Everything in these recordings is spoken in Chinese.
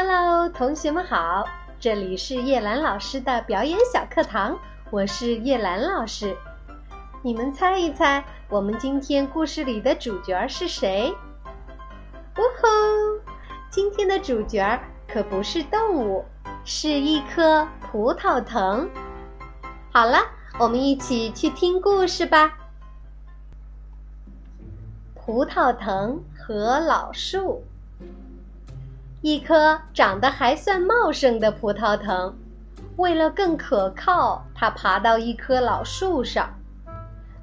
Hello，同学们好，这里是叶兰老师的表演小课堂，我是叶兰老师。你们猜一猜，我们今天故事里的主角是谁？呜呼，今天的主角可不是动物，是一棵葡萄藤。好了，我们一起去听故事吧。葡萄藤和老树。一棵长得还算茂盛的葡萄藤，为了更可靠，它爬到一棵老树上。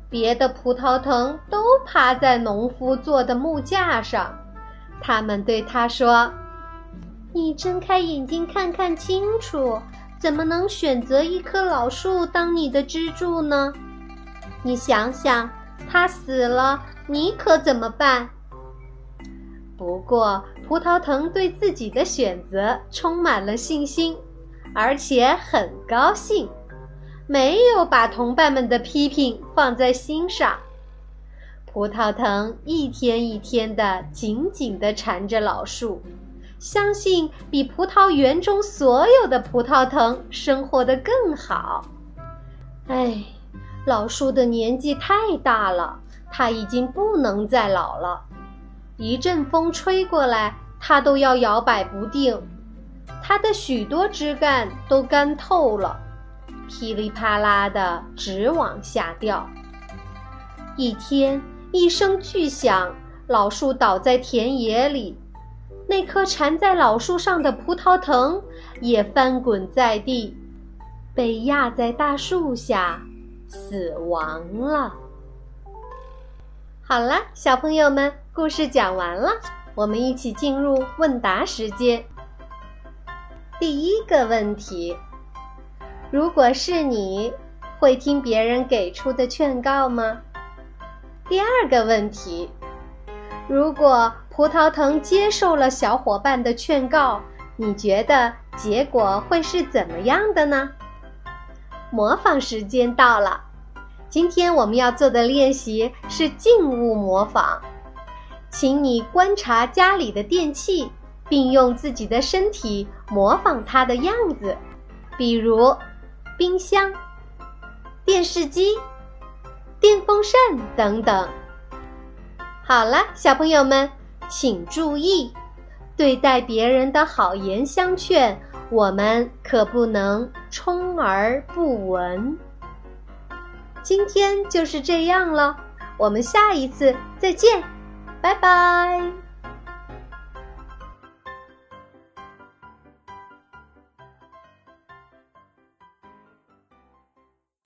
别的葡萄藤都趴在农夫做的木架上。他们对它说：“你睁开眼睛看看清楚，怎么能选择一棵老树当你的支柱呢？你想想，它死了，你可怎么办？”不过，葡萄藤对自己的选择充满了信心，而且很高兴，没有把同伴们的批评放在心上。葡萄藤一天一天的紧紧地缠着老树，相信比葡萄园中所有的葡萄藤生活得更好。哎，老树的年纪太大了，它已经不能再老了。一阵风吹过来，它都要摇摆不定。它的许多枝干都干透了，噼里啪啦的直往下掉。一天，一声巨响，老树倒在田野里，那棵缠在老树上的葡萄藤也翻滚在地，被压在大树下，死亡了。好了，小朋友们。故事讲完了，我们一起进入问答时间。第一个问题：如果是你，会听别人给出的劝告吗？第二个问题：如果葡萄藤接受了小伙伴的劝告，你觉得结果会是怎么样的呢？模仿时间到了，今天我们要做的练习是静物模仿。请你观察家里的电器，并用自己的身体模仿它的样子，比如冰箱、电视机、电风扇等等。好了，小朋友们，请注意，对待别人的好言相劝，我们可不能充耳不闻。今天就是这样了，我们下一次再见。拜拜。